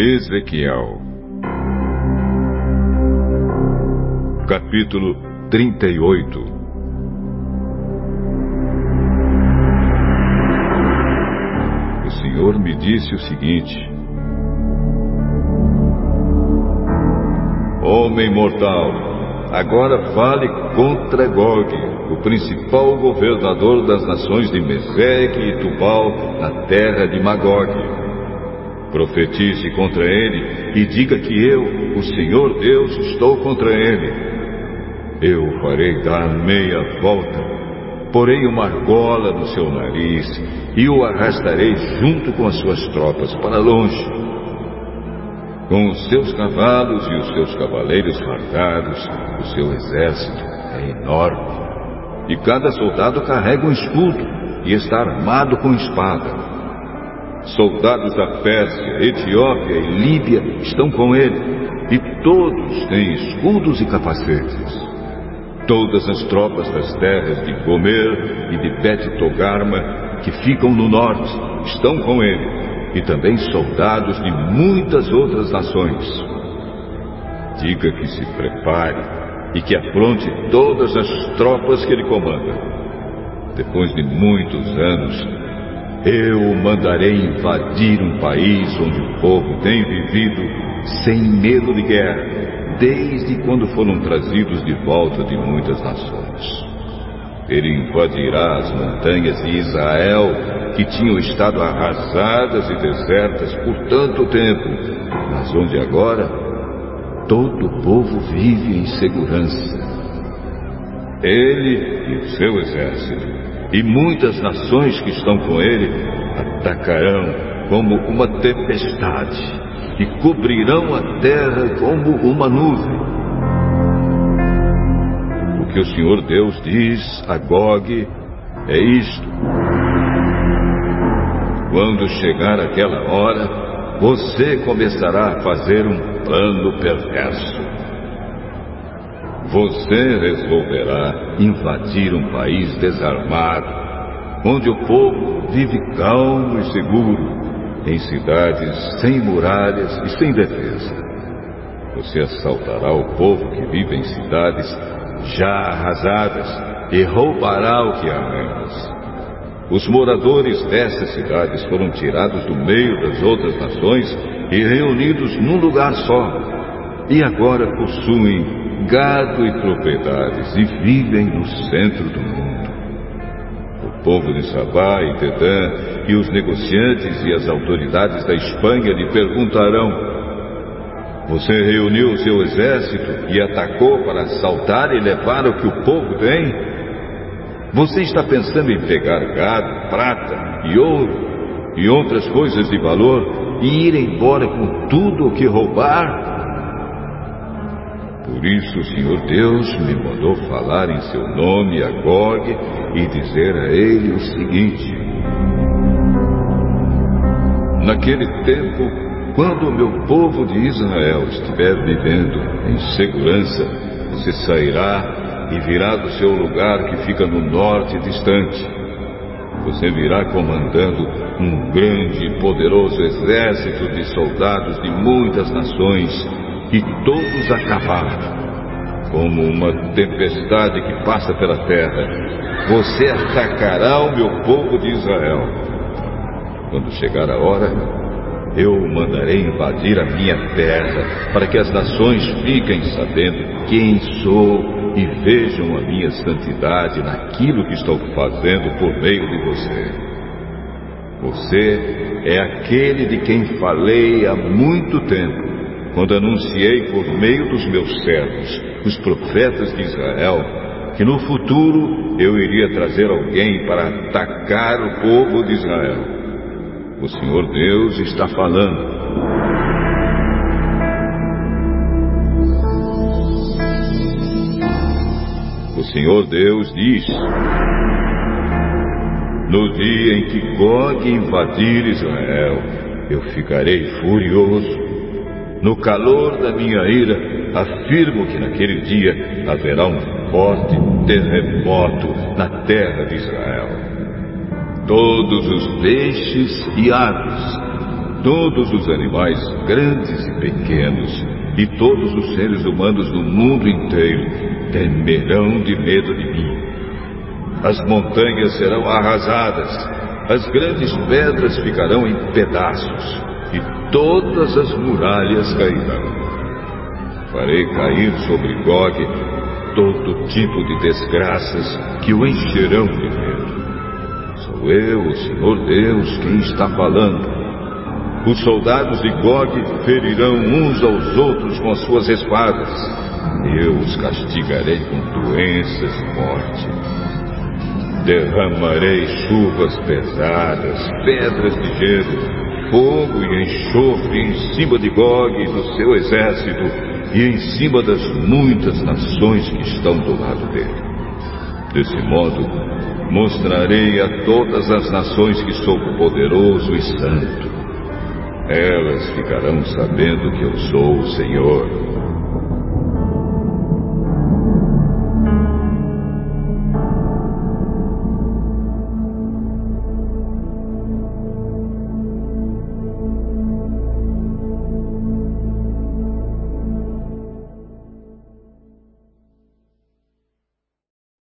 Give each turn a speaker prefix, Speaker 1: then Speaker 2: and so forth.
Speaker 1: Ezequiel. Capítulo 38 O Senhor me disse o seguinte: Homem mortal, agora fale contra Gog, o principal governador das nações de Meseque e Tubal, na terra de Magog Profetize contra ele e diga que eu, o Senhor Deus, estou contra ele. Eu farei dar meia volta, porei uma argola no seu nariz e o arrastarei junto com as suas tropas para longe. Com os seus cavalos e os seus cavaleiros fardados, o seu exército é enorme. E cada soldado carrega um escudo e está armado com espada. Soldados da Pérsia, Etiópia e Líbia estão com ele, e todos têm escudos e capacetes. Todas as tropas das terras de Gomer e de Bet Togarma, que ficam no norte, estão com ele, e também soldados de muitas outras nações. Diga que se prepare e que apronte todas as tropas que ele comanda. Depois de muitos anos, eu mandarei invadir um país onde o povo tem vivido sem medo de guerra, desde quando foram trazidos de volta de muitas nações. Ele invadirá as montanhas de Israel, que tinham estado arrasadas e desertas por tanto tempo, mas onde agora todo o povo vive em segurança. Ele e o seu exército e muitas nações que estão com ele atacarão como uma tempestade e cobrirão a terra como uma nuvem. O que o Senhor Deus diz a Gog é isto: quando chegar aquela hora, você começará a fazer um plano perverso. Você resolverá invadir um país desarmado, onde o povo vive calmo e seguro, em cidades sem muralhas e sem defesa. Você assaltará o povo que vive em cidades já arrasadas e roubará o que há nelas. Os moradores dessas cidades foram tirados do meio das outras nações e reunidos num lugar só, e agora possuem gado e propriedades e vivem no centro do mundo. O povo de Sabá e Dedã e os negociantes e as autoridades da Espanha lhe perguntarão: Você reuniu o seu exército e atacou para assaltar e levar o que o povo tem? Você está pensando em pegar gado, prata e ouro e outras coisas de valor e ir embora com tudo o que roubar? Por isso o Senhor Deus me mandou falar em seu nome a Gog e dizer a ele o seguinte: Naquele tempo, quando o meu povo de Israel estiver vivendo em segurança, você sairá e virá do seu lugar que fica no norte distante. Você virá comandando um grande e poderoso exército de soldados de muitas nações e todos acabaram. Como uma tempestade que passa pela terra, você atacará o meu povo de Israel. Quando chegar a hora, eu mandarei invadir a minha terra, para que as nações fiquem sabendo quem sou e vejam a minha santidade naquilo que estou fazendo por meio de você. Você é aquele de quem falei há muito tempo quando anunciei por meio dos meus servos, os profetas de Israel, que no futuro eu iria trazer alguém para atacar o povo de Israel. O Senhor Deus está falando. O Senhor Deus diz: No dia em que Gog invadir Israel, eu ficarei furioso no calor da minha ira, afirmo que naquele dia haverá um forte terremoto na terra de Israel. Todos os peixes e aves, Todos os animais, grandes e pequenos, e todos os seres humanos do mundo inteiro temerão de medo de mim. As montanhas serão arrasadas, as grandes pedras ficarão em pedaços, e todas as muralhas cairão. Farei cair sobre Gog todo tipo de desgraças que o encherão de medo. Sou eu, o Senhor Deus, quem está falando. Os soldados de Gog ferirão uns aos outros com as suas espadas. Eu os castigarei com doenças e morte. Derramarei chuvas pesadas, pedras de gelo, fogo e enxofre em cima de Gog e do seu exército e em cima das muitas nações que estão do lado dele. Desse modo, mostrarei a todas as nações que sou poderoso e santo elas ficarão sabendo que eu sou o Senhor.